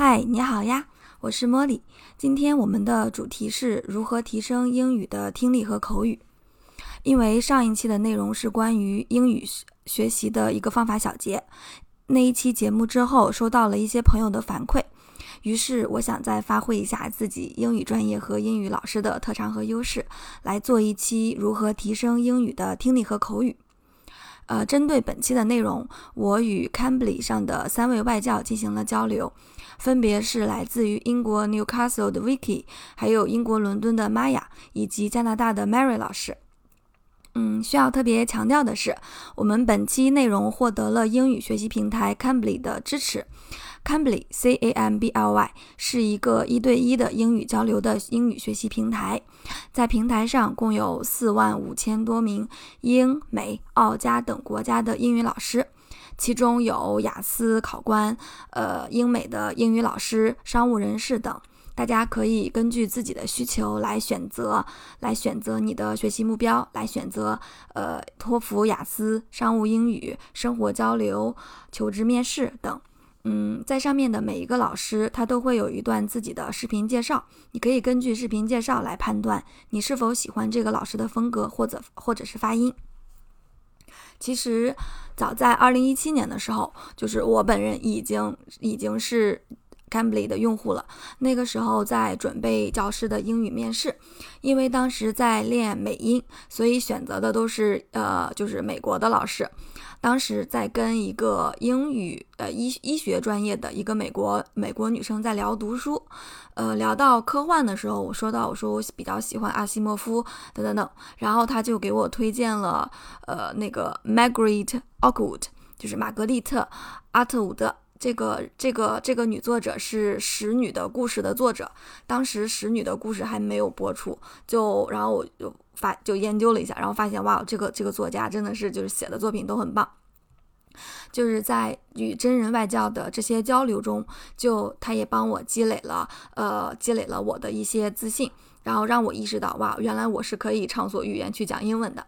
嗨，你好呀，我是茉莉。今天我们的主题是如何提升英语的听力和口语。因为上一期的内容是关于英语学习的一个方法小结，那一期节目之后收到了一些朋友的反馈，于是我想再发挥一下自己英语专业和英语老师的特长和优势，来做一期如何提升英语的听力和口语。呃，针对本期的内容，我与 Cambly 上的三位外教进行了交流，分别是来自于英国 Newcastle 的 Vicky，还有英国伦敦的 Maya，以及加拿大的 Mary 老师。嗯，需要特别强调的是，我们本期内容获得了英语学习平台 Cambly 的支持。Cambly C A M B L Y 是一个一对一的英语交流的英语学习平台，在平台上共有四万五千多名英美澳加等国家的英语老师，其中有雅思考官、呃英美的英语老师、商务人士等。大家可以根据自己的需求来选择，来选择你的学习目标，来选择呃托福、雅思、商务英语、生活交流、求职面试等。嗯，在上面的每一个老师，他都会有一段自己的视频介绍，你可以根据视频介绍来判断你是否喜欢这个老师的风格或者或者是发音。其实，早在二零一七年的时候，就是我本人已经已经是。Cambly 的用户了，那个时候在准备教师的英语面试，因为当时在练美音，所以选择的都是呃就是美国的老师。当时在跟一个英语呃医医学专业的一个美国美国女生在聊读书，呃聊到科幻的时候，我说到我说我比较喜欢阿西莫夫等等等，然后他就给我推荐了呃那个 Margaret Atwood，就是玛格丽特阿特伍德。这个这个这个女作者是《使女的故事》的作者，当时《使女的故事》还没有播出，就然后我就发就研究了一下，然后发现哇，这个这个作家真的是就是写的作品都很棒，就是在与真人外教的这些交流中，就他也帮我积累了呃积累了我的一些自信，然后让我意识到哇，原来我是可以畅所欲言去讲英文的。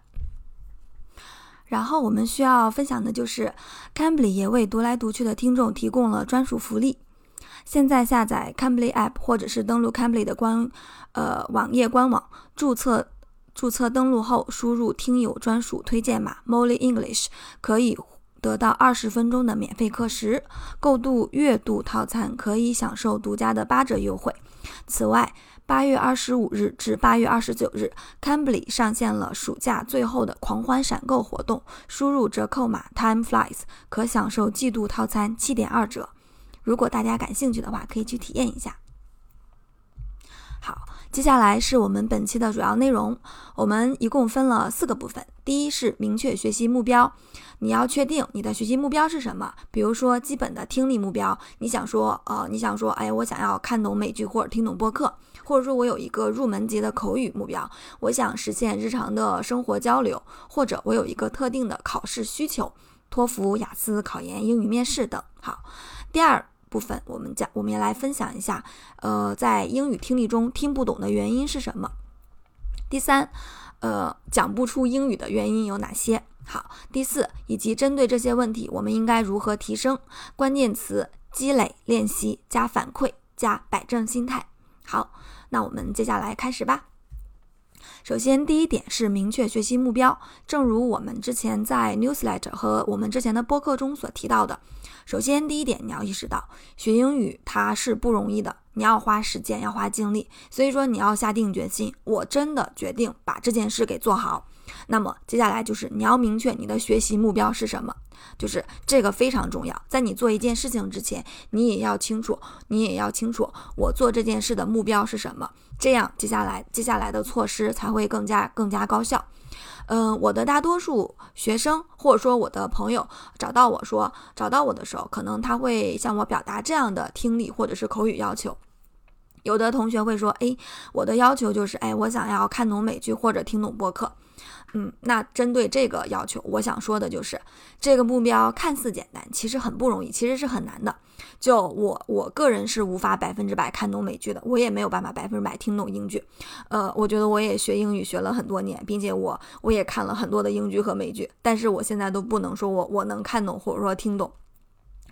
然后我们需要分享的就是 Cambly 也为读来读去的听众提供了专属福利。现在下载 Cambly App 或者是登录 Cambly 的官呃网页官网，注册注册登录后，输入听友专属推荐码 Molly English，可以得到二十分钟的免费课时。购度月度套餐可以享受独家的八折优惠。此外，八月二十五日至八月二十九日，Cambly 上线了暑假最后的狂欢闪购活动，输入折扣码 Time Flies 可享受季度套餐七点二折。如果大家感兴趣的话，可以去体验一下。好，接下来是我们本期的主要内容。我们一共分了四个部分。第一是明确学习目标，你要确定你的学习目标是什么。比如说基本的听力目标，你想说，呃，你想说，哎，我想要看懂美剧或者听懂播客，或者说我有一个入门级的口语目标，我想实现日常的生活交流，或者我有一个特定的考试需求，托福、雅思考研、英语面试等。好，第二。部分，我们讲，我们也来分享一下，呃，在英语听力中听不懂的原因是什么？第三，呃，讲不出英语的原因有哪些？好，第四，以及针对这些问题，我们应该如何提升？关键词：积累、练习、加反馈、加摆正心态。好，那我们接下来开始吧。首先，第一点是明确学习目标。正如我们之前在 newsletter 和我们之前的播客中所提到的，首先第一点你要意识到，学英语它是不容易的，你要花时间，要花精力。所以说，你要下定决心，我真的决定把这件事给做好。那么接下来就是你要明确你的学习目标是什么，就是这个非常重要。在你做一件事情之前，你也要清楚，你也要清楚我做这件事的目标是什么，这样接下来接下来的措施才会更加更加高效。嗯，我的大多数学生或者说我的朋友找到我说找到我的时候，可能他会向我表达这样的听力或者是口语要求。有的同学会说，哎，我的要求就是，哎，我想要看懂美剧或者听懂播客。嗯，那针对这个要求，我想说的就是，这个目标看似简单，其实很不容易，其实是很难的。就我我个人是无法百分之百看懂美剧的，我也没有办法百分之百听懂英剧。呃，我觉得我也学英语学了很多年，并且我我也看了很多的英剧和美剧，但是我现在都不能说我我能看懂或者说听懂。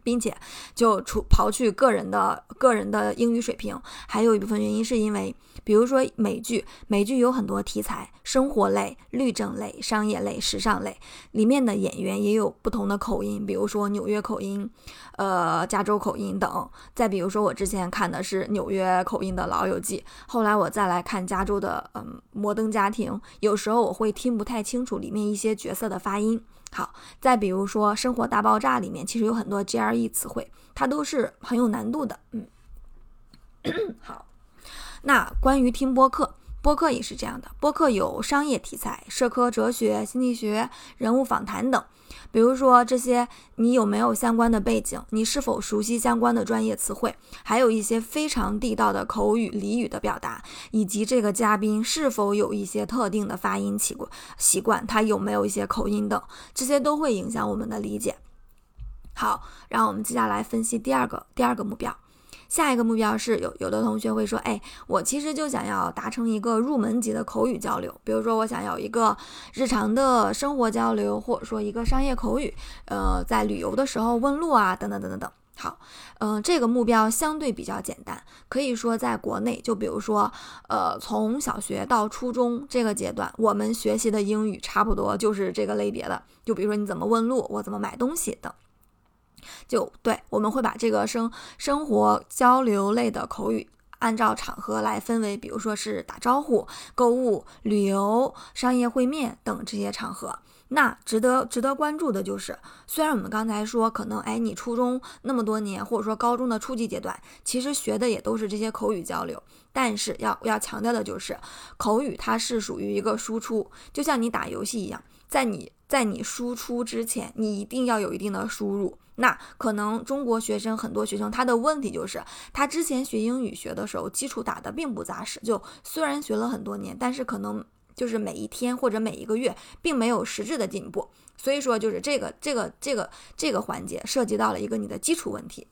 并且就除刨去个人的个人的英语水平，还有一部分原因是因为，比如说美剧，美剧有很多题材，生活类、律政类、商业类、时尚类，里面的演员也有不同的口音，比如说纽约口音，呃，加州口音等。再比如说，我之前看的是纽约口音的《老友记》，后来我再来看加州的，嗯，《摩登家庭》，有时候我会听不太清楚里面一些角色的发音。好，再比如说《生活大爆炸》里面其实有很多 GRE 词汇，它都是很有难度的。嗯，好，那关于听播客，播客也是这样的，播客有商业题材、社科、哲学、心理学、人物访谈等。比如说这些，你有没有相关的背景？你是否熟悉相关的专业词汇？还有一些非常地道的口语俚语的表达，以及这个嘉宾是否有一些特定的发音习惯？习惯他有没有一些口音等，这些都会影响我们的理解。好，让我们接下来分析第二个第二个目标。下一个目标是有有的同学会说，哎，我其实就想要达成一个入门级的口语交流，比如说我想要一个日常的生活交流，或者说一个商业口语，呃，在旅游的时候问路啊，等等等等等。好，嗯，这个目标相对比较简单，可以说在国内，就比如说，呃，从小学到初中这个阶段，我们学习的英语差不多就是这个类别的，就比如说你怎么问路，我怎么买东西等。就对，我们会把这个生生活交流类的口语，按照场合来分为，比如说是打招呼、购物、旅游、商业会面等这些场合。那值得值得关注的就是，虽然我们刚才说可能，哎，你初中那么多年，或者说高中的初级阶段，其实学的也都是这些口语交流，但是要要强调的就是，口语它是属于一个输出，就像你打游戏一样，在你在你输出之前，你一定要有一定的输入。那可能中国学生很多学生他的问题就是，他之前学英语学的时候基础打得并不扎实，就虽然学了很多年，但是可能就是每一天或者每一个月并没有实质的进步。所以说就是这个这个这个这个环节涉及到了一个你的基础问题。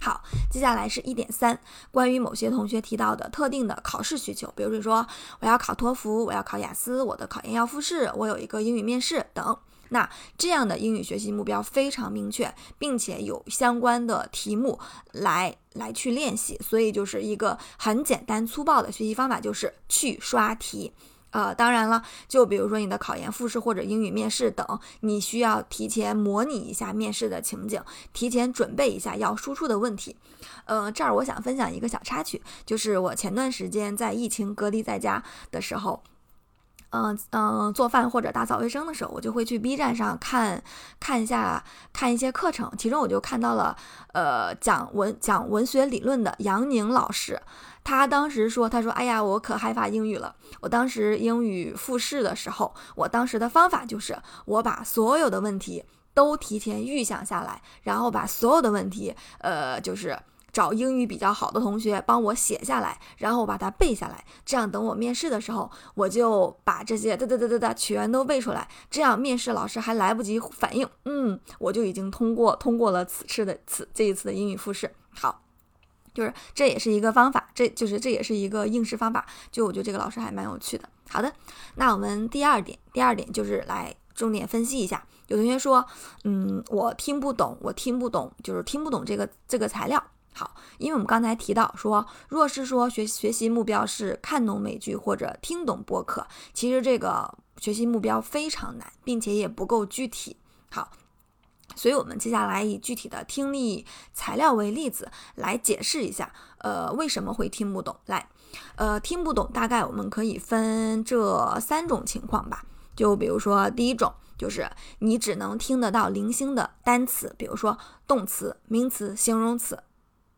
好，接下来是一点三，关于某些同学提到的特定的考试需求，比如说我要考托福，我要考雅思，我的考研要复试，我有一个英语面试等。那这样的英语学习目标非常明确，并且有相关的题目来来去练习，所以就是一个很简单粗暴的学习方法，就是去刷题。呃，当然了，就比如说你的考研复试或者英语面试等，你需要提前模拟一下面试的情景，提前准备一下要输出的问题。呃，这儿我想分享一个小插曲，就是我前段时间在疫情隔离在家的时候。嗯嗯，做饭或者打扫卫生的时候，我就会去 B 站上看看一下，看一些课程。其中我就看到了，呃，讲文讲文学理论的杨宁老师，他当时说，他说，哎呀，我可害怕英语了。我当时英语复试的时候，我当时的方法就是，我把所有的问题都提前预想下来，然后把所有的问题，呃，就是。找英语比较好的同学帮我写下来，然后我把它背下来，这样等我面试的时候，我就把这些哒哒哒哒哒全都背出来，这样面试老师还来不及反应，嗯，我就已经通过通过了此次的此这一次的英语复试。好，就是这也是一个方法，这就是这也是一个应试方法，就我觉得这个老师还蛮有趣的。好的，那我们第二点，第二点就是来重点分析一下，有同学说，嗯，我听不懂，我听不懂，就是听不懂这个这个材料。好，因为我们刚才提到说，若是说学学习目标是看懂美剧或者听懂播客，其实这个学习目标非常难，并且也不够具体。好，所以我们接下来以具体的听力材料为例子来解释一下，呃，为什么会听不懂？来，呃，听不懂大概我们可以分这三种情况吧。就比如说第一种，就是你只能听得到零星的单词，比如说动词、名词、形容词。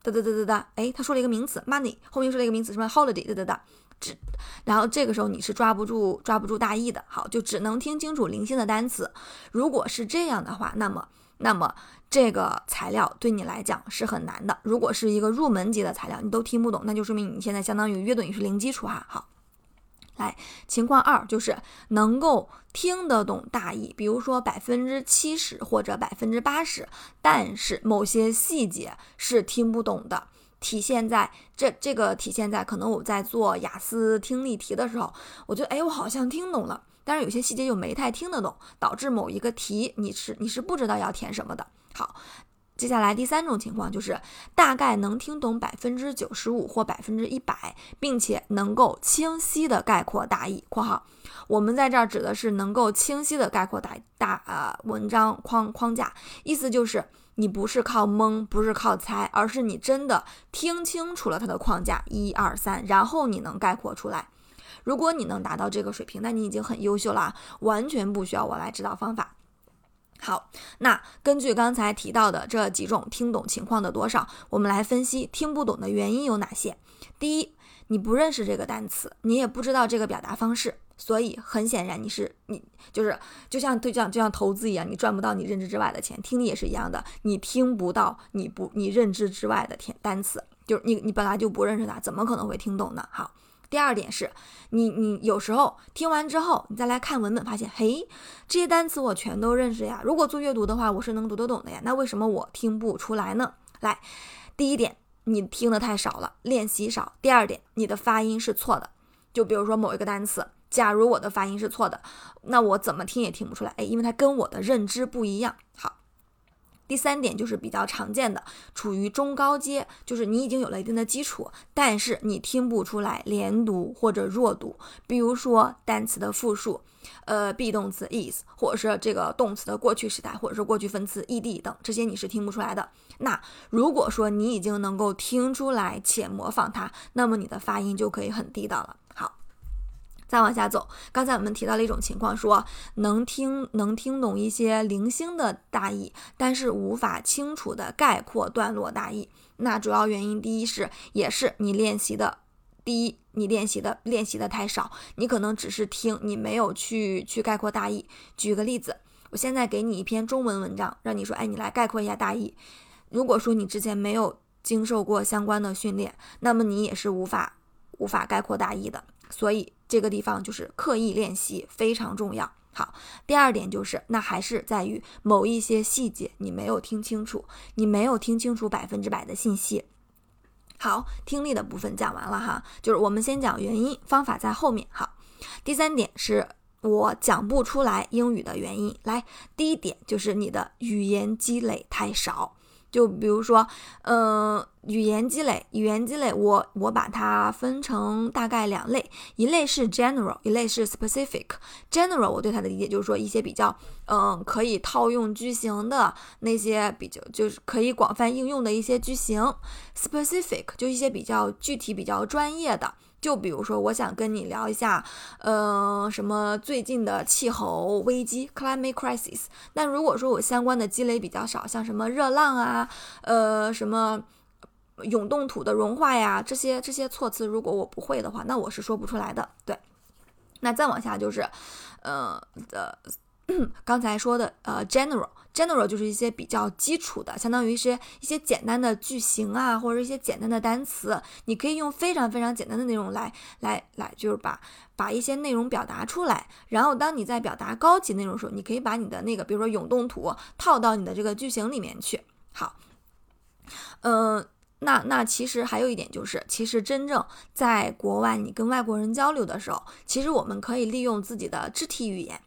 哒哒哒哒哒，哎，他说了一个名词 money，后面说了一个名词什么 holiday，哒哒哒，只，然后这个时候你是抓不住抓不住大意的，好，就只能听清楚零星的单词。如果是这样的话，那么那么这个材料对你来讲是很难的。如果是一个入门级的材料，你都听不懂，那就说明你现在相当于约等于是零基础哈。好。来，情况二就是能够听得懂大意，比如说百分之七十或者百分之八十，但是某些细节是听不懂的。体现在这这个体现在可能我在做雅思听力题的时候，我觉得哎，我好像听懂了，但是有些细节又没太听得懂，导致某一个题你是你是不知道要填什么的。好。接下来第三种情况就是大概能听懂百分之九十五或百分之一百，并且能够清晰的概括大意。（括号）我们在这儿指的是能够清晰的概括大大呃文章框框架，意思就是你不是靠蒙，不是靠猜，而是你真的听清楚了它的框架一二三，然后你能概括出来。如果你能达到这个水平，那你已经很优秀了，完全不需要我来指导方法。好，那根据刚才提到的这几种听懂情况的多少，我们来分析听不懂的原因有哪些。第一，你不认识这个单词，你也不知道这个表达方式，所以很显然你是你就是就像就像就像投资一样，你赚不到你认知之外的钱，听力也是一样的，你听不到你不你认知之外的天单词，就是你你本来就不认识它，怎么可能会听懂呢？好。第二点是，你你有时候听完之后，你再来看文本，发现，嘿，这些单词我全都认识呀。如果做阅读的话，我是能读得懂的呀。那为什么我听不出来呢？来，第一点，你听的太少了，练习少。第二点，你的发音是错的。就比如说某一个单词，假如我的发音是错的，那我怎么听也听不出来。哎，因为它跟我的认知不一样。好。第三点就是比较常见的，处于中高阶，就是你已经有了一定的基础，但是你听不出来连读或者弱读。比如说单词的复数，呃，be 动词 is，或者是这个动词的过去时态，或者是过去分词 ed 等，这些你是听不出来的。那如果说你已经能够听出来且模仿它，那么你的发音就可以很地道了。好。再往下走，刚才我们提到了一种情况，说能听能听懂一些零星的大意，但是无法清楚的概括段落大意。那主要原因，第一是也是你练习的，第一你练习的练习的太少，你可能只是听，你没有去去概括大意。举个例子，我现在给你一篇中文文章，让你说，哎，你来概括一下大意。如果说你之前没有经受过相关的训练，那么你也是无法无法概括大意的。所以这个地方就是刻意练习非常重要。好，第二点就是，那还是在于某一些细节你没有听清楚，你没有听清楚百分之百的信息。好，听力的部分讲完了哈，就是我们先讲原因，方法在后面。好，第三点是我讲不出来英语的原因。来，第一点就是你的语言积累太少。就比如说，嗯，语言积累，语言积累，我我把它分成大概两类，一类是 general，一类是 specific。general 我对它的理解就是说一些比较，嗯，可以套用句型的那些比较，就是可以广泛应用的一些句型。specific 就一些比较具体、比较专业的。就比如说，我想跟你聊一下，呃，什么最近的气候危机 （climate crisis）。那如果说我相关的积累比较少，像什么热浪啊，呃，什么永冻土的融化呀，这些这些措辞，如果我不会的话，那我是说不出来的。对，那再往下就是，呃的。刚才说的，呃，general General 就是一些比较基础的，相当于是一些简单的句型啊，或者一些简单的单词，你可以用非常非常简单的内容来来来，就是把把一些内容表达出来。然后当你在表达高级内容的时候，你可以把你的那个，比如说永动图套到你的这个句型里面去。好，嗯，那那其实还有一点就是，其实真正在国外你跟外国人交流的时候，其实我们可以利用自己的肢体语言。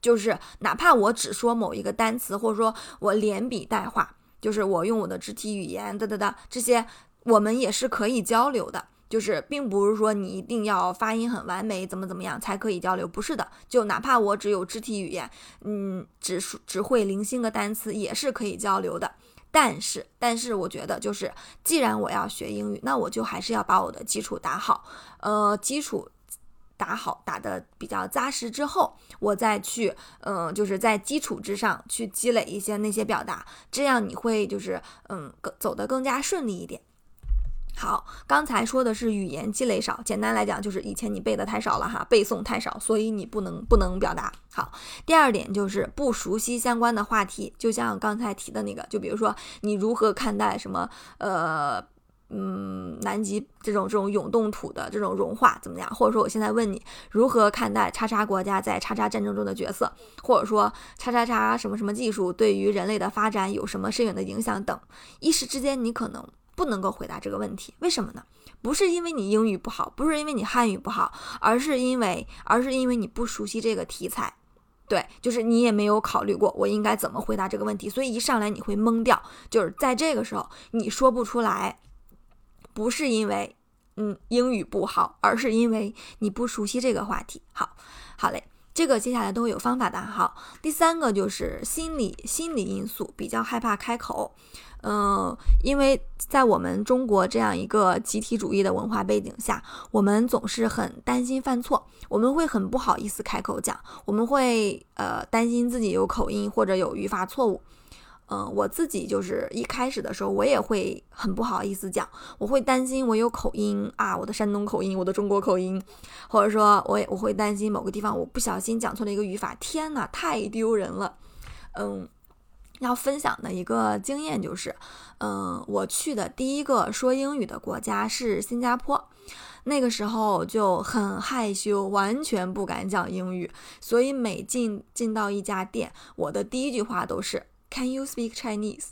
就是哪怕我只说某一个单词，或者说我连笔带画，就是我用我的肢体语言哒哒哒这些，我们也是可以交流的。就是并不是说你一定要发音很完美，怎么怎么样才可以交流，不是的。就哪怕我只有肢体语言，嗯，只只会零星的单词，也是可以交流的。但是，但是我觉得就是，既然我要学英语，那我就还是要把我的基础打好，呃，基础。打好打的比较扎实之后，我再去，嗯，就是在基础之上去积累一些那些表达，这样你会就是，嗯，更走得更加顺利一点。好，刚才说的是语言积累少，简单来讲就是以前你背的太少了哈，背诵太少，所以你不能不能表达好。第二点就是不熟悉相关的话题，就像刚才提的那个，就比如说你如何看待什么，呃。嗯，南极这种这种永冻土的这种融化怎么样？或者说，我现在问你如何看待叉叉国家在叉叉战争中的角色？或者说，叉叉叉什么什么技术对于人类的发展有什么深远的影响等？一时之间，你可能不能够回答这个问题，为什么呢？不是因为你英语不好，不是因为你汉语不好，而是因为而是因为你不熟悉这个题材。对，就是你也没有考虑过我应该怎么回答这个问题，所以一上来你会懵掉。就是在这个时候你说不出来，不是因为嗯英语不好，而是因为你不熟悉这个话题。好，好嘞，这个接下来都会有方法的。好，第三个就是心理心理因素，比较害怕开口。嗯，因为在我们中国这样一个集体主义的文化背景下，我们总是很担心犯错，我们会很不好意思开口讲，我们会呃担心自己有口音或者有语法错误。嗯，我自己就是一开始的时候，我也会很不好意思讲，我会担心我有口音啊，我的山东口音，我的中国口音，或者说我也我会担心某个地方我不小心讲错了一个语法，天哪，太丢人了。嗯。要分享的一个经验就是，嗯，我去的第一个说英语的国家是新加坡，那个时候就很害羞，完全不敢讲英语，所以每进进到一家店，我的第一句话都是 Can you speak Chinese？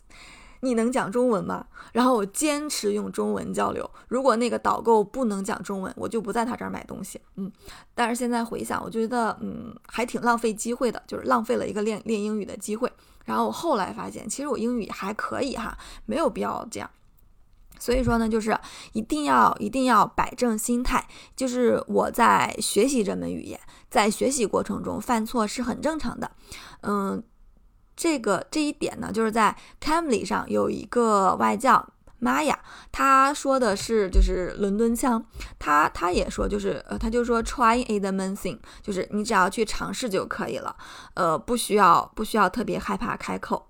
你能讲中文吗？然后我坚持用中文交流。如果那个导购不能讲中文，我就不在他这儿买东西。嗯，但是现在回想，我觉得嗯还挺浪费机会的，就是浪费了一个练练英语的机会。然后我后来发现，其实我英语还可以哈，没有必要这样。所以说呢，就是一定要一定要摆正心态，就是我在学习这门语言，在学习过程中犯错是很正常的。嗯。这个这一点呢，就是在 Cambridge 上有一个外教玛雅，他说的是就是伦敦腔，他他也说就是呃，他就说 trying is the main thing，就是你只要去尝试就可以了，呃，不需要不需要特别害怕开口。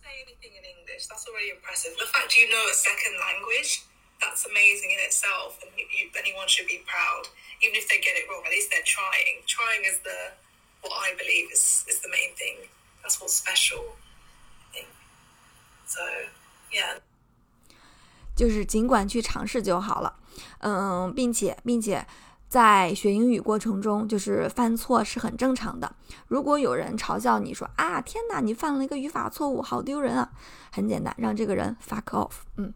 Say anything in English, that's already impressive. The fact you know a second language, that's amazing in itself, and if you anyone should be proud, even if they get it wrong. At least they're trying. Trying is the what i believe is is the main thing. That's what's special so yeah. 就是尽管去尝试就好了。嗯并且并且在学英语过程中就是犯错是很正常的。如果有人嘲笑你说啊天呐你犯了一个语法错误好丢人啊。很简单让这个人 fuck off 嗯。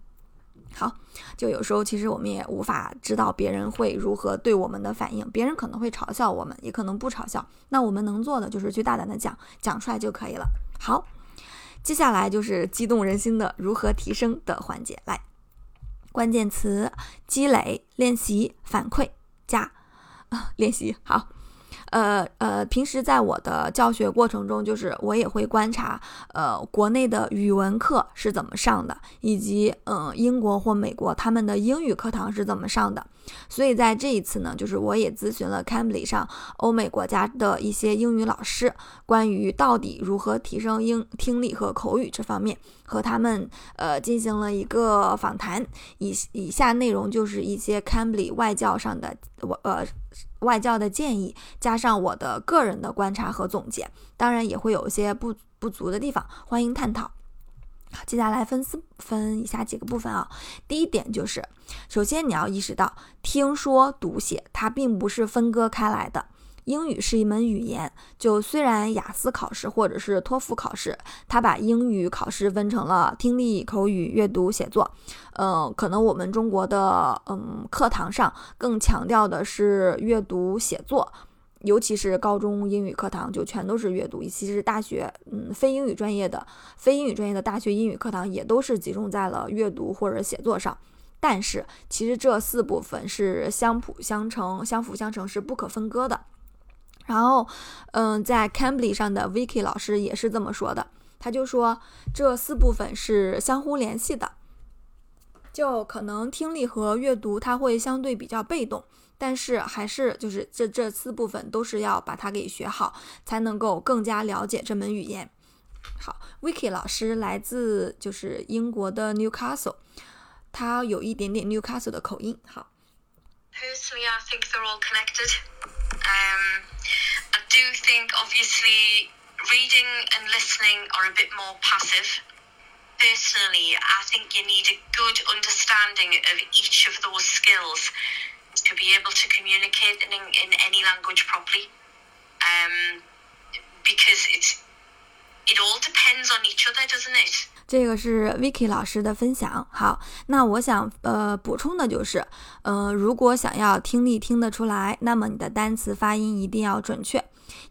好，就有时候其实我们也无法知道别人会如何对我们的反应，别人可能会嘲笑我们，也可能不嘲笑。那我们能做的就是去大胆的讲，讲出来就可以了。好，接下来就是激动人心的如何提升的环节，来，关键词：积累、练习、反馈、加啊，练习。好。呃呃，平时在我的教学过程中，就是我也会观察，呃，国内的语文课是怎么上的，以及嗯，英国或美国他们的英语课堂是怎么上的。所以在这一次呢，就是我也咨询了 Cambly 上欧美国家的一些英语老师，关于到底如何提升英听力和口语这方面，和他们呃进行了一个访谈。以以下内容就是一些 Cambly 外教上的我呃。外教的建议，加上我的个人的观察和总结，当然也会有一些不不足的地方，欢迎探讨。好，接下来分四分以下几个部分啊。第一点就是，首先你要意识到，听说读写它并不是分割开来的。英语是一门语言，就虽然雅思考试或者是托福考试，它把英语考试分成了听力、口语、阅读、写作，嗯，可能我们中国的嗯课堂上更强调的是阅读写作，尤其是高中英语课堂就全都是阅读，尤其实大学嗯非英语专业的非英语专业的大学英语课堂也都是集中在了阅读或者写作上，但是其实这四部分是相辅相成、相辅相成，是不可分割的。然后，嗯，在 Cambly 上的 Vicky 老师也是这么说的，他就说这四部分是相互联系的，就可能听力和阅读它会相对比较被动，但是还是就是这这四部分都是要把它给学好，才能够更加了解这门语言。好，Vicky 老师来自就是英国的 Newcastle，他有一点点 Newcastle 的口音。好。Personally, I think they're all connected. Um, I do think, obviously, reading and listening are a bit more passive. Personally, I think you need a good understanding of each of those skills to be able to communicate in, in any language properly. Um, because it's it all depends on each other, doesn't it? 这个是 Vicky 老师的分享。好，那我想呃补充的就是，呃，如果想要听力听得出来，那么你的单词发音一定要准确。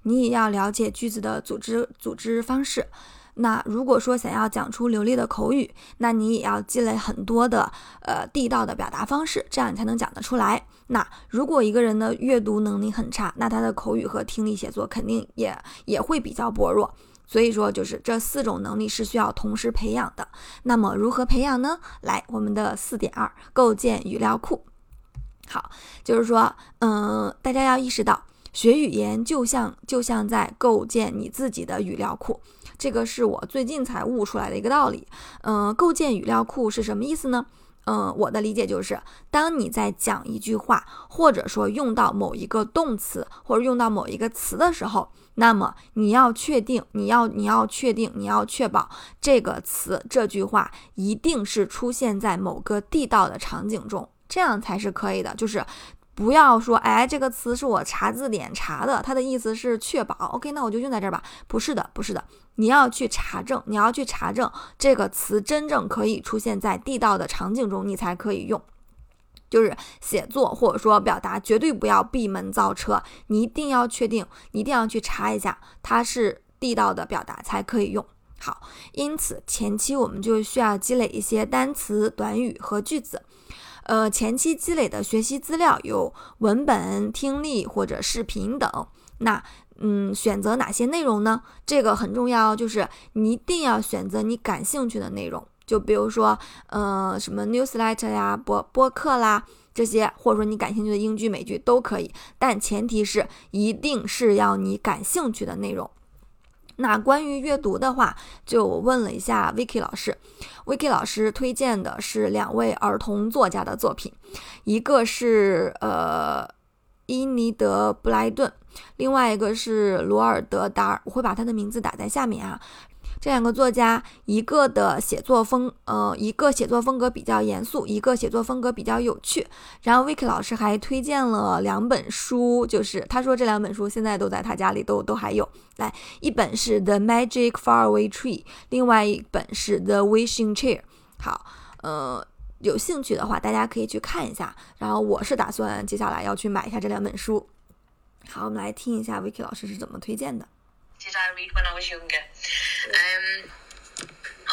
你也要了解句子的组织组织方式。那如果说想要讲出流利的口语，那你也要积累很多的呃地道的表达方式，这样你才能讲得出来。那如果一个人的阅读能力很差，那他的口语和听力写作肯定也也会比较薄弱。所以说，就是这四种能力是需要同时培养的。那么如何培养呢？来，我们的四点二，构建语料库。好，就是说，嗯，大家要意识到，学语言就像就像在构建你自己的语料库。这个是我最近才悟出来的一个道理。嗯，构建语料库是什么意思呢？嗯，我的理解就是，当你在讲一句话，或者说用到某一个动词，或者用到某一个词的时候，那么你要确定，你要你要确定，你要确保这个词这句话一定是出现在某个地道的场景中，这样才是可以的。就是。不要说，哎，这个词是我查字典查的，它的意思是确保。OK，那我就用在这儿吧。不是的，不是的，你要去查证，你要去查证这个词真正可以出现在地道的场景中，你才可以用。就是写作或者说表达，绝对不要闭门造车，你一定要确定，一定要去查一下，它是地道的表达才可以用。好，因此前期我们就需要积累一些单词、短语和句子。呃，前期积累的学习资料有文本、听力或者视频等。那，嗯，选择哪些内容呢？这个很重要，就是你一定要选择你感兴趣的内容。就比如说，呃，什么 newsletter 呀、播播客啦这些，或者说你感兴趣的英剧、美剧都可以。但前提是一定是要你感兴趣的内容。那关于阅读的话，就问了一下 Vicky 老师，Vicky 老师推荐的是两位儿童作家的作品，一个是呃伊尼德布莱顿，另外一个是罗尔德达尔，我会把他的名字打在下面啊。这两个作家，一个的写作风，呃，一个写作风格比较严肃，一个写作风格比较有趣。然后 Vicky 老师还推荐了两本书，就是他说这两本书现在都在他家里，都都还有。来，一本是《The Magic Faraway Tree》，另外一本是《The Wishing Chair》。好，呃，有兴趣的话，大家可以去看一下。然后我是打算接下来要去买一下这两本书。好，我们来听一下 Vicky 老师是怎么推荐的。Did I read when I was younger? Um,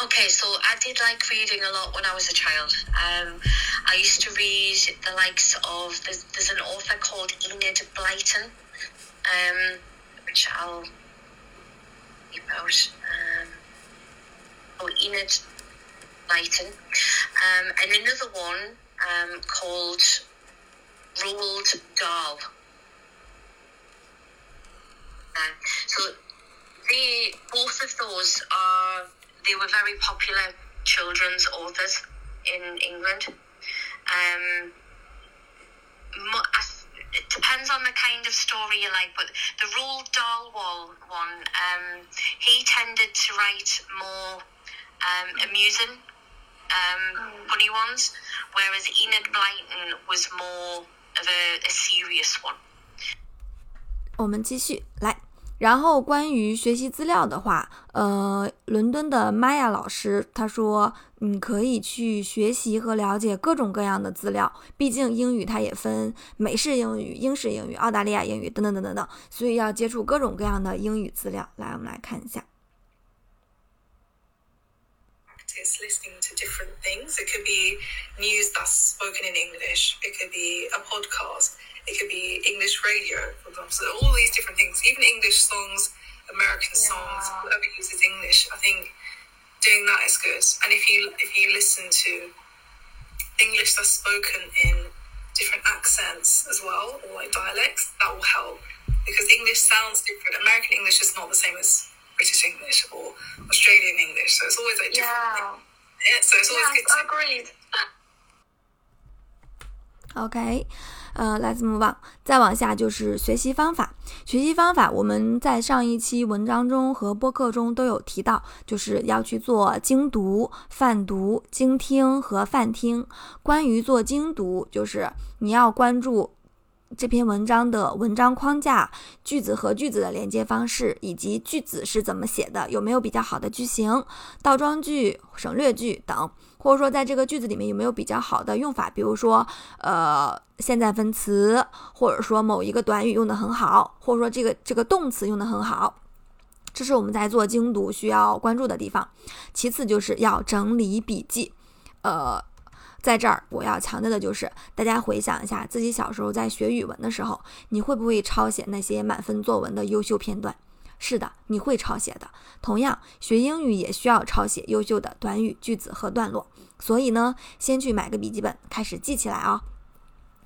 okay, so I did like reading a lot when I was a child. Um, I used to read the likes of there's, there's an author called Enid Blyton, um, which I'll keep out. Um, oh, Enid Blyton, um, and another one um, called Roald Dahl. Uh, so the both of those are they were very popular children's authors in England. Um, it depends on the kind of story you like, but the Roald Dahl one, um, he tended to write more um, amusing, um, funny ones, whereas Enid Blyton was more of a, a serious one. 我们继续来。 然后关于学习资料的话，呃，伦敦的 Maya 老师他说，你可以去学习和了解各种各样的资料，毕竟英语它也分美式英语、英式英语、澳大利亚英语等等等等等，所以要接触各种各样的英语资料。来，我们来看一下。Practice listening to different things. It could be news that's spoken in English. It could be a podcast. It could be English radio, for example. So all these different things, even English songs, American yeah. songs, whoever uses English, I think doing that is good. And if you if you listen to English that's spoken in different accents as well, or like dialects, that will help because English sounds different. American English is not the same as British English or Australian English, so it's always like different. Yeah. yeah so it's always yes, good. To- agreed. Okay. 呃，Let's move on。再往下就是学习方法。学习方法，我们在上一期文章中和播客中都有提到，就是要去做精读、泛读、精听和泛听。关于做精读，就是你要关注这篇文章的文章框架、句子和句子的连接方式，以及句子是怎么写的，有没有比较好的句型、倒装句、省略句等，或者说在这个句子里面有没有比较好的用法，比如说呃现在分词，或者说某一个短语用的很好，或者说这个这个动词用的很好，这是我们在做精读需要关注的地方。其次就是要整理笔记，呃。在这儿，我要强调的就是，大家回想一下自己小时候在学语文的时候，你会不会抄写那些满分作文的优秀片段？是的，你会抄写的。同样，学英语也需要抄写优秀的短语、句子和段落。所以呢，先去买个笔记本，开始记起来啊。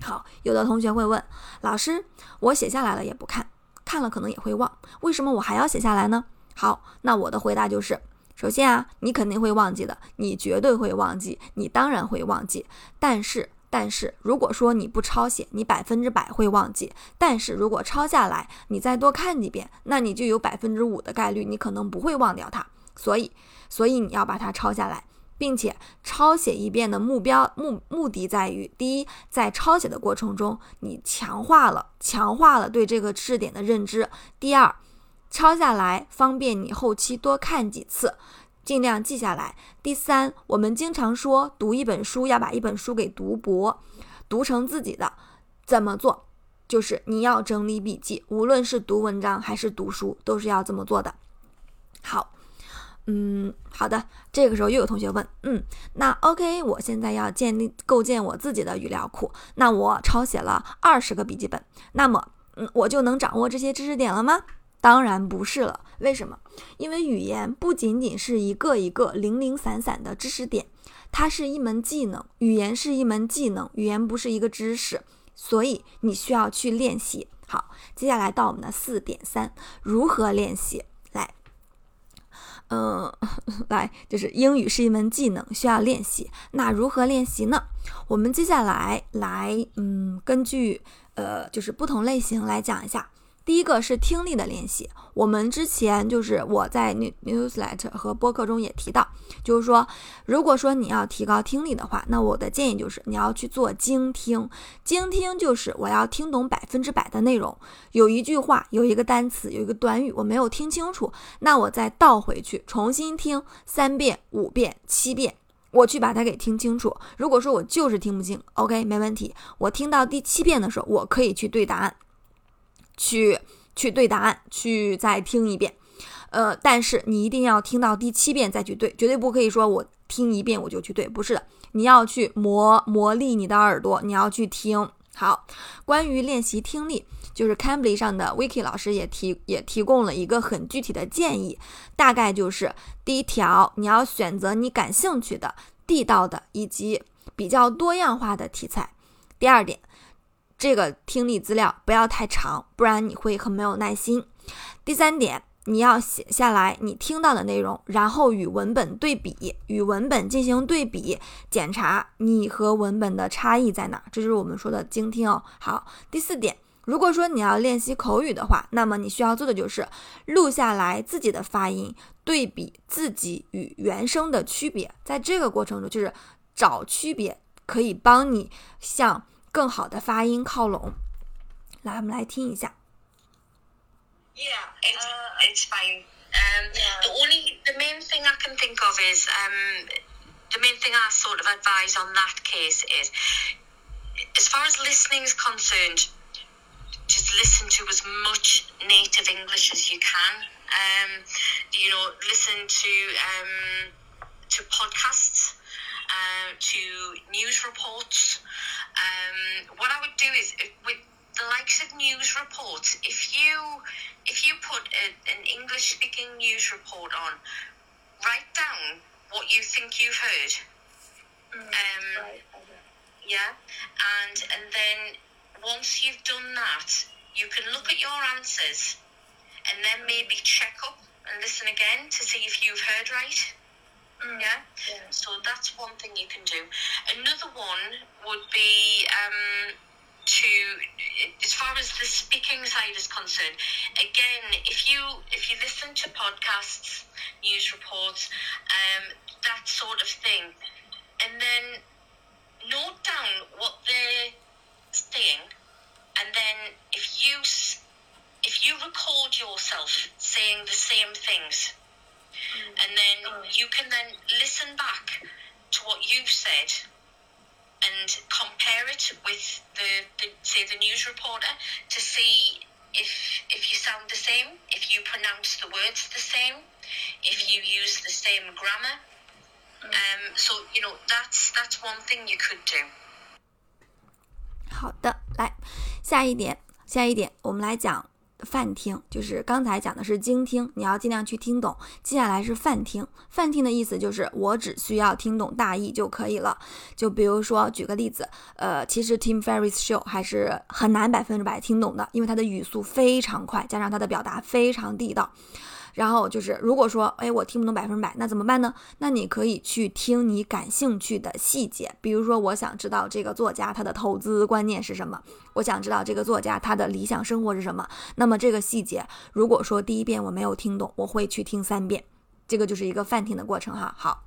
好，有的同学会问老师，我写下来了也不看，看了可能也会忘，为什么我还要写下来呢？好，那我的回答就是。首先啊，你肯定会忘记的，你绝对会忘记，你当然会忘记。但是，但是如果说你不抄写，你百分之百会忘记。但是如果抄下来，你再多看几遍，那你就有百分之五的概率，你可能不会忘掉它。所以，所以你要把它抄下来，并且抄写一遍的目标目目的在于：第一，在抄写的过程中，你强化了强化了对这个知识点的认知；第二。抄下来方便你后期多看几次，尽量记下来。第三，我们经常说读一本书要把一本书给读薄，读成自己的。怎么做？就是你要整理笔记，无论是读文章还是读书，都是要这么做的。好，嗯，好的。这个时候又有同学问，嗯，那 OK，我现在要建立构建我自己的语料库，那我抄写了二十个笔记本，那么，嗯，我就能掌握这些知识点了吗？当然不是了，为什么？因为语言不仅仅是一个一个零零散散的知识点，它是一门技能。语言是一门技能，语言不是一个知识，所以你需要去练习。好，接下来到我们的四点三，如何练习？来，嗯，来，就是英语是一门技能，需要练习。那如何练习呢？我们接下来来，嗯，根据呃，就是不同类型来讲一下。第一个是听力的练习，我们之前就是我在 newsletter 和播客中也提到，就是说，如果说你要提高听力的话，那我的建议就是你要去做精听。精听就是我要听懂百分之百的内容，有一句话、有一个单词、有一个短语我没有听清楚，那我再倒回去重新听三遍、五遍、七遍，我去把它给听清楚。如果说我就是听不清，OK，没问题，我听到第七遍的时候，我可以去对答案。去去对答案，去再听一遍，呃，但是你一定要听到第七遍再去对，绝对不可以说我听一遍我就去对，不是的，你要去磨磨砺你的耳朵，你要去听。好，关于练习听力，就是 Cambly 上的 Vicky 老师也提也提供了一个很具体的建议，大概就是第一条，你要选择你感兴趣的、地道的以及比较多样化的题材。第二点。这个听力资料不要太长，不然你会很没有耐心。第三点，你要写下来你听到的内容，然后与文本对比，与文本进行对比，检查你和文本的差异在哪。这就是我们说的精听哦。好，第四点，如果说你要练习口语的话，那么你需要做的就是录下来自己的发音，对比自己与原声的区别。在这个过程中，就是找区别，可以帮你向。更好的发音靠拢。来，我们来听一下。Yeah, it's, uh, it's fine. Um, yeah. The only, the main thing I can think of is, um, the main thing I sort of advise on that case is, as far as listening is concerned, just listen to as much native English as you can. Um, you know, listen to um, to podcasts, uh, to news reports. Um, what I would do is with the likes of news reports, if you if you put a, an English speaking news report on, write down what you think you've heard. Mm, um, right. Yeah, and and then once you've done that, you can look at your answers, and then maybe check up and listen again to see if you've heard right. Yeah? yeah? So that's one thing you can do. Another one would be um, to, as far as the speaking side is concerned, again, if you if you listen to podcasts, news reports, um, that sort of thing, and then note down what they're saying and then if you if you record yourself saying the same things, and then you can then listen back to what you've said and compare it with the, the say the news reporter to see if if you sound the same, if you pronounce the words the same, if you use the same grammar. Um, so you know that's that's one thing you could do. 好的，来下一点，下一点，我们来讲 泛听，就是刚才讲的是精听，你要尽量去听懂。接下来是泛听，泛听的意思就是我只需要听懂大意就可以了。就比如说举个例子，呃，其实 Tim Ferriss Show 还是很难百分之百听懂的，因为它的语速非常快，加上它的表达非常地道。然后就是，如果说，哎，我听不懂百分百，那怎么办呢？那你可以去听你感兴趣的细节，比如说，我想知道这个作家他的投资观念是什么，我想知道这个作家他的理想生活是什么。那么这个细节，如果说第一遍我没有听懂，我会去听三遍，这个就是一个泛听的过程哈。好。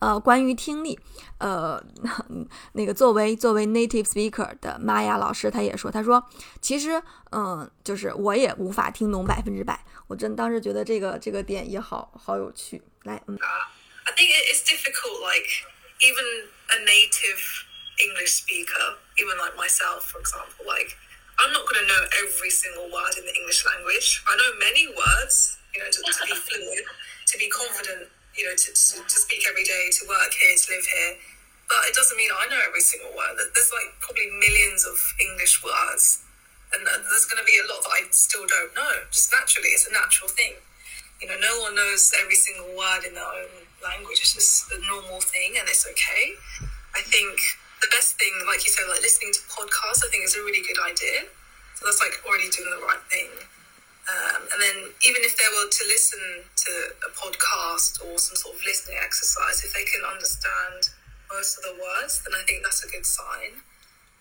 呃，关于听力，呃，那个作为作为 native speaker 的玛雅老师，他也说，他说，其实，嗯，就是我也无法听懂百分之百。我真当时觉得这个这个点也好好有趣。来，嗯， I think it- it's difficult, like, even a native English speaker, even like myself, for example, like, I'm not going to know every single word in the English language. I know many words, you know, to, to be fluent, to be confident, you know, to, to, to speak every day, to work here, to live here. But it doesn't mean I know every single word. There's like probably millions of English words. And there's going to be a lot that I still don't know. Just naturally, it's a natural thing you know, no one knows every single word in their own language. It's just a normal thing, and it's okay. I think the best thing, like you said, like listening to podcasts, I think is a really good idea. So that's like already doing the right thing. Um, and then even if they were to listen to a podcast or some sort of listening exercise, if they can understand most of the words, then I think that's a good sign.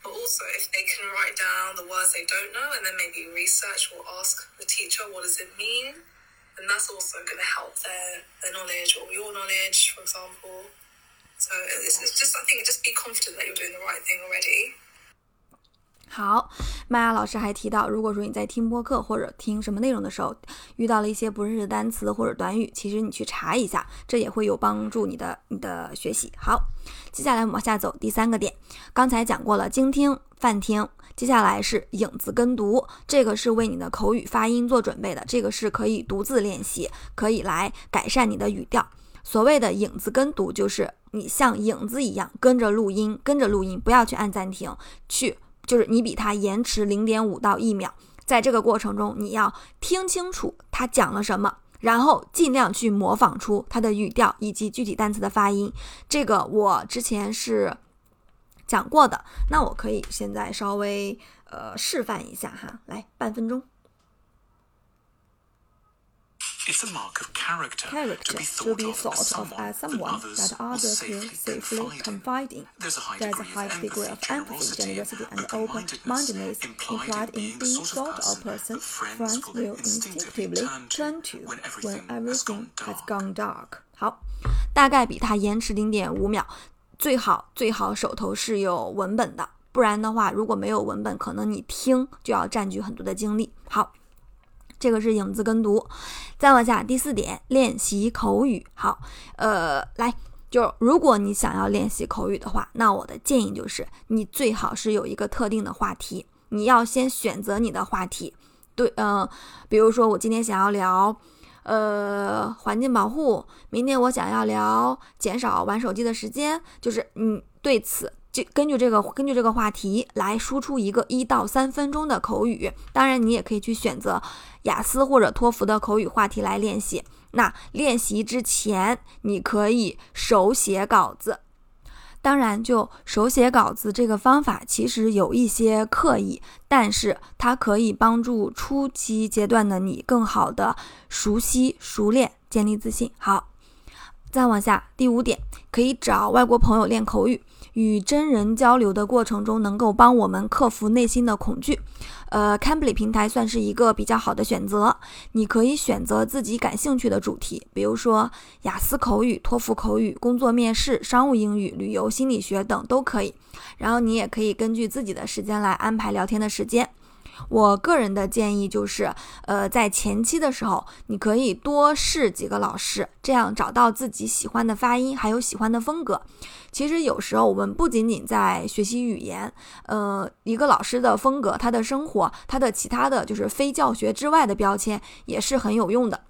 But also, if they can write down the words they don't know and then maybe research or ask the teacher, what does it mean? then that's also going to help their, their knowledge or your knowledge, for example. So it's, it's just, I think, just be confident that you're doing the right thing already. 好，玛雅老师还提到，如果说你在听播客或者听什么内容的时候，遇到了一些不认识的单词或者短语，其实你去查一下，这也会有帮助你的你的学习。好，接下来我们往下走，第三个点，刚才讲过了精听、泛听，接下来是影子跟读，这个是为你的口语发音做准备的，这个是可以独自练习，可以来改善你的语调。所谓的影子跟读，就是你像影子一样跟着录音，跟着录音，不要去按暂停，去就是你比他延迟零点五到一秒，在这个过程中，你要听清楚他讲了什么，然后尽量去模仿出他的语调以及具体单词的发音。这个我之前是讲过的，那我可以现在稍微呃示范一下哈，来半分钟。It's a mark of character, Character to be to thought, be of, thought as of someone, as someone that that others others will will safely safely confide in. confide in. There's a high There's a degree, high of degree empathy, of empathy, generosity, generosity, and open-mindedness open-mindedness implied in being the sort of person a person friends friends will will instinctively instinctively turn turn to to when when everything has everything gone has dark. gone dark。好，大概比它延迟零点五秒，最好最好手头是有文本的，不然的话，如果没有文本，可能你听就要占据很多的精力。好。 这个是影子跟读，再往下第四点，练习口语。好，呃，来，就如果你想要练习口语的话，那我的建议就是，你最好是有一个特定的话题，你要先选择你的话题。对，嗯、比如说我今天想要聊，呃，环境保护，明天我想要聊减少玩手机的时间，就是你对此。就根据这个根据这个话题来输出一个一到三分钟的口语，当然你也可以去选择雅思或者托福的口语话题来练习。那练习之前，你可以手写稿子。当然，就手写稿子这个方法其实有一些刻意，但是它可以帮助初期阶段的你更好的熟悉、熟练、建立自信。好，再往下，第五点，可以找外国朋友练口语。与真人交流的过程中，能够帮我们克服内心的恐惧。呃，Cambly 平台算是一个比较好的选择。你可以选择自己感兴趣的主题，比如说雅思口语、托福口语、工作面试、商务英语、旅游、心理学等都可以。然后你也可以根据自己的时间来安排聊天的时间。我个人的建议就是，呃，在前期的时候，你可以多试几个老师，这样找到自己喜欢的发音，还有喜欢的风格。其实有时候我们不仅仅在学习语言，呃，一个老师的风格、他的生活、他的其他的就是非教学之外的标签也是很有用的。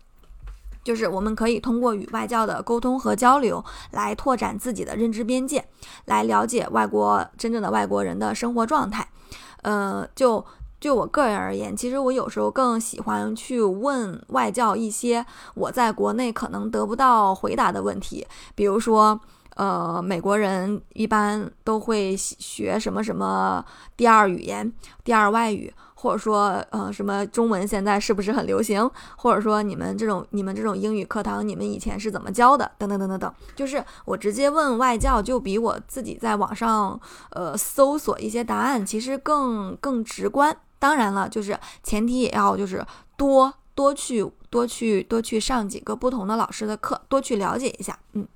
就是我们可以通过与外教的沟通和交流，来拓展自己的认知边界，来了解外国真正的外国人的生活状态。呃，就。就我个人而言，其实我有时候更喜欢去问外教一些我在国内可能得不到回答的问题，比如说，呃，美国人一般都会学什么什么第二语言、第二外语，或者说，呃，什么中文现在是不是很流行？或者说，你们这种你们这种英语课堂，你们以前是怎么教的？等等等等等，就是我直接问外教，就比我自己在网上呃搜索一些答案，其实更更直观。当然了，就是前提也要就是多多去多去多去上几个不同的老师的课，多去了解一下。嗯，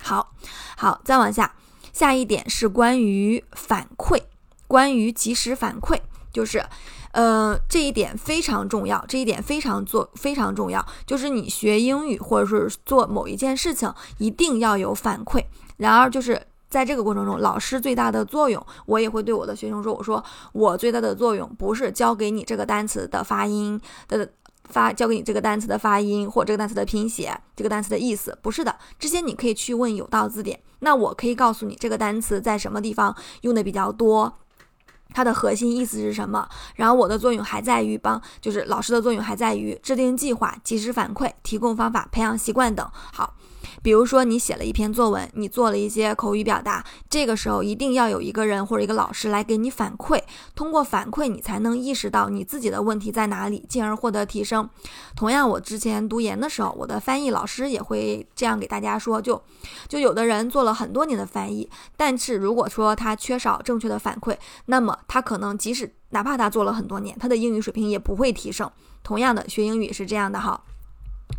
好，好，再往下，下一点是关于反馈，关于及时反馈，就是，呃，这一点非常重要，这一点非常做非常重要，就是你学英语或者是做某一件事情，一定要有反馈。然而就是。在这个过程中，老师最大的作用，我也会对我的学生说：“我说我最大的作用不是教给你这个单词的发音的发，教给你这个单词的发音或这个单词的拼写，这个单词的意思，不是的。这些你可以去问有道字典。那我可以告诉你这个单词在什么地方用的比较多，它的核心意思是什么。然后我的作用还在于帮，就是老师的作用还在于制定计划、及时反馈、提供方法、培养习惯等。好。”比如说，你写了一篇作文，你做了一些口语表达，这个时候一定要有一个人或者一个老师来给你反馈。通过反馈，你才能意识到你自己的问题在哪里，进而获得提升。同样，我之前读研的时候，我的翻译老师也会这样给大家说：就就有的人做了很多年的翻译，但是如果说他缺少正确的反馈，那么他可能即使哪怕他做了很多年，他的英语水平也不会提升。同样的，学英语是这样的哈。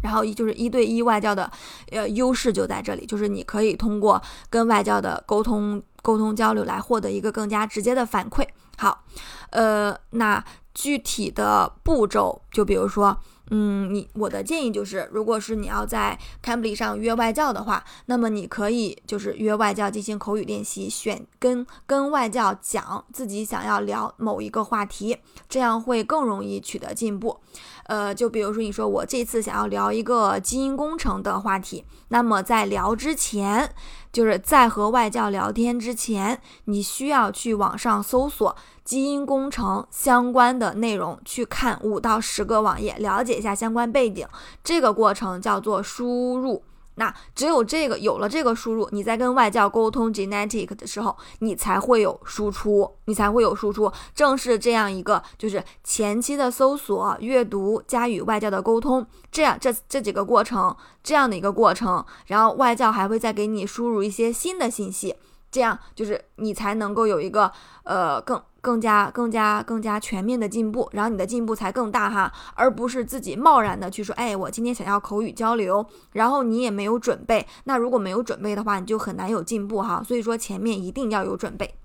然后一就是一对一外教的，呃，优势就在这里，就是你可以通过跟外教的沟通、沟通交流来获得一个更加直接的反馈。好，呃，那具体的步骤，就比如说。嗯，你我的建议就是，如果是你要在 Cambly 上约外教的话，那么你可以就是约外教进行口语练习，选跟跟外教讲自己想要聊某一个话题，这样会更容易取得进步。呃，就比如说你说我这次想要聊一个基因工程的话题，那么在聊之前。就是在和外教聊天之前，你需要去网上搜索基因工程相关的内容，去看五到十个网页，了解一下相关背景。这个过程叫做输入。那只有这个有了这个输入，你在跟外教沟通 genetic 的时候，你才会有输出，你才会有输出。正是这样一个，就是前期的搜索、阅读加与外教的沟通，这样这这几个过程，这样的一个过程，然后外教还会再给你输入一些新的信息，这样就是你才能够有一个呃更。更加、更加、更加全面的进步，然后你的进步才更大哈，而不是自己贸然的去说，哎，我今天想要口语交流，然后你也没有准备，那如果没有准备的话，你就很难有进步哈。所以说前面一定要有准备。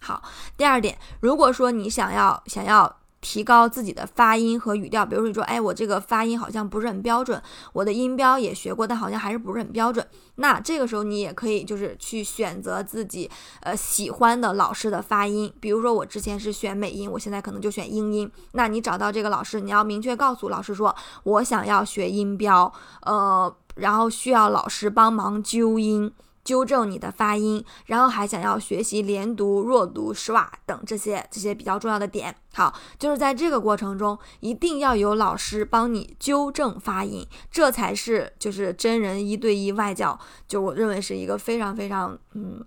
好，第二点，如果说你想要想要。提高自己的发音和语调，比如说你说，哎，我这个发音好像不是很标准，我的音标也学过，但好像还是不是很标准。那这个时候你也可以就是去选择自己呃喜欢的老师的发音，比如说我之前是选美音，我现在可能就选英音。那你找到这个老师，你要明确告诉老师说，我想要学音标，呃，然后需要老师帮忙纠音。纠正你的发音，然后还想要学习连读、弱读、施瓦等这些这些比较重要的点。好，就是在这个过程中，一定要有老师帮你纠正发音，这才是就是真人一对一外教，就我认为是一个非常非常嗯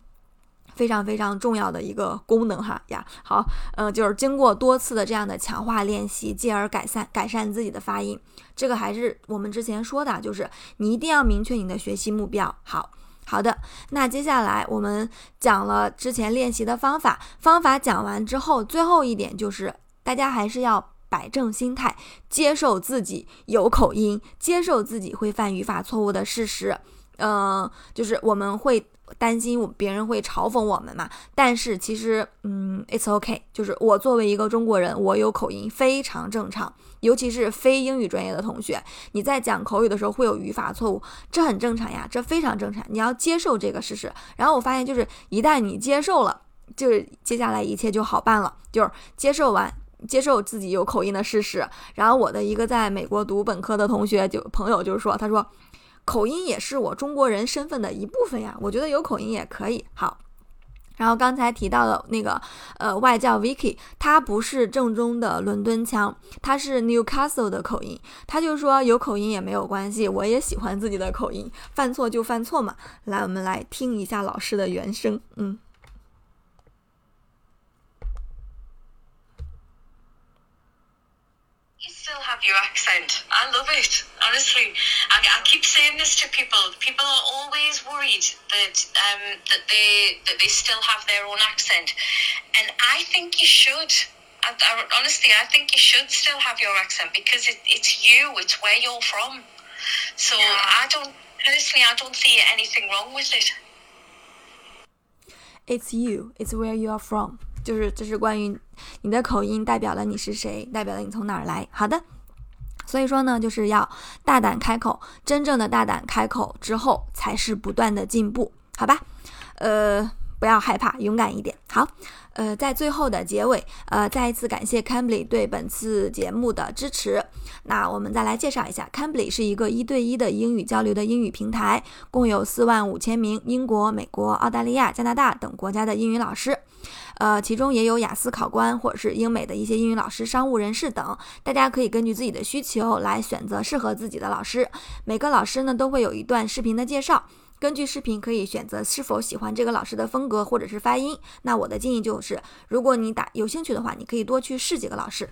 非常非常重要的一个功能哈呀。好，嗯，就是经过多次的这样的强化练习，进而改善改善自己的发音。这个还是我们之前说的，就是你一定要明确你的学习目标。好。好的，那接下来我们讲了之前练习的方法，方法讲完之后，最后一点就是大家还是要摆正心态，接受自己有口音，接受自己会犯语法错误的事实。嗯，就是我们会担心别人会嘲讽我们嘛，但是其实，嗯，it's okay，就是我作为一个中国人，我有口音非常正常，尤其是非英语专业的同学，你在讲口语的时候会有语法错误，这很正常呀，这非常正常，你要接受这个事实。然后我发现，就是一旦你接受了，就是接下来一切就好办了，就是接受完，接受自己有口音的事实。然后我的一个在美国读本科的同学就朋友就是说，他说。口音也是我中国人身份的一部分呀，我觉得有口音也可以。好，然后刚才提到的那个呃外教 Vicky，他不是正宗的伦敦腔，他是 Newcastle 的口音。他就说有口音也没有关系，我也喜欢自己的口音，犯错就犯错嘛。来，我们来听一下老师的原声，嗯。have your accent. I love it. Honestly, I, I keep saying this to people. People are always worried that um, that they that they still have their own accent, and I think you should. I, I, honestly, I think you should still have your accent because it, it's you. It's where you're from. So yeah. I don't personally, I don't see anything wrong with it. It's you. It's where you are from. 就是这是关于你的口音代表了你是谁，代表了你从哪儿来。好的。 所以说呢，就是要大胆开口，真正的大胆开口之后，才是不断的进步，好吧？呃，不要害怕，勇敢一点。好，呃，在最后的结尾，呃，再一次感谢 Cambly 对本次节目的支持。那我们再来介绍一下，Cambly 是一个一对一的英语交流的英语平台，共有四万五千名英国、美国、澳大利亚、加拿大等国家的英语老师。呃，其中也有雅思考官或者是英美的一些英语老师、商务人士等，大家可以根据自己的需求来选择适合自己的老师。每个老师呢都会有一段视频的介绍，根据视频可以选择是否喜欢这个老师的风格或者是发音。那我的建议就是，如果你打有兴趣的话，你可以多去试几个老师。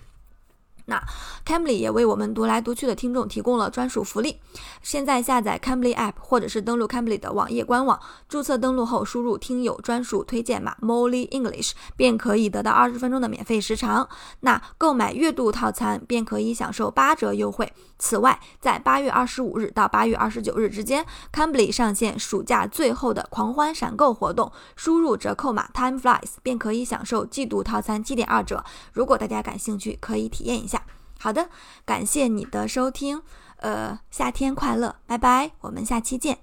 那 Cambly 也为我们读来读去的听众提供了专属福利。现在下载 Cambly App，或者是登录 Cambly 的网页官网，注册登录后输入听友专属推荐码 Molly English，便可以得到二十分钟的免费时长。那购买月度套餐便可以享受八折优惠。此外，在八月二十五日到八月二十九日之间，Cambly 上线暑假最后的狂欢闪购活动，输入折扣码 Time Flies 便可以享受季度套餐七点二折。如果大家感兴趣，可以体验一下。好的，感谢你的收听，呃，夏天快乐，拜拜，我们下期见。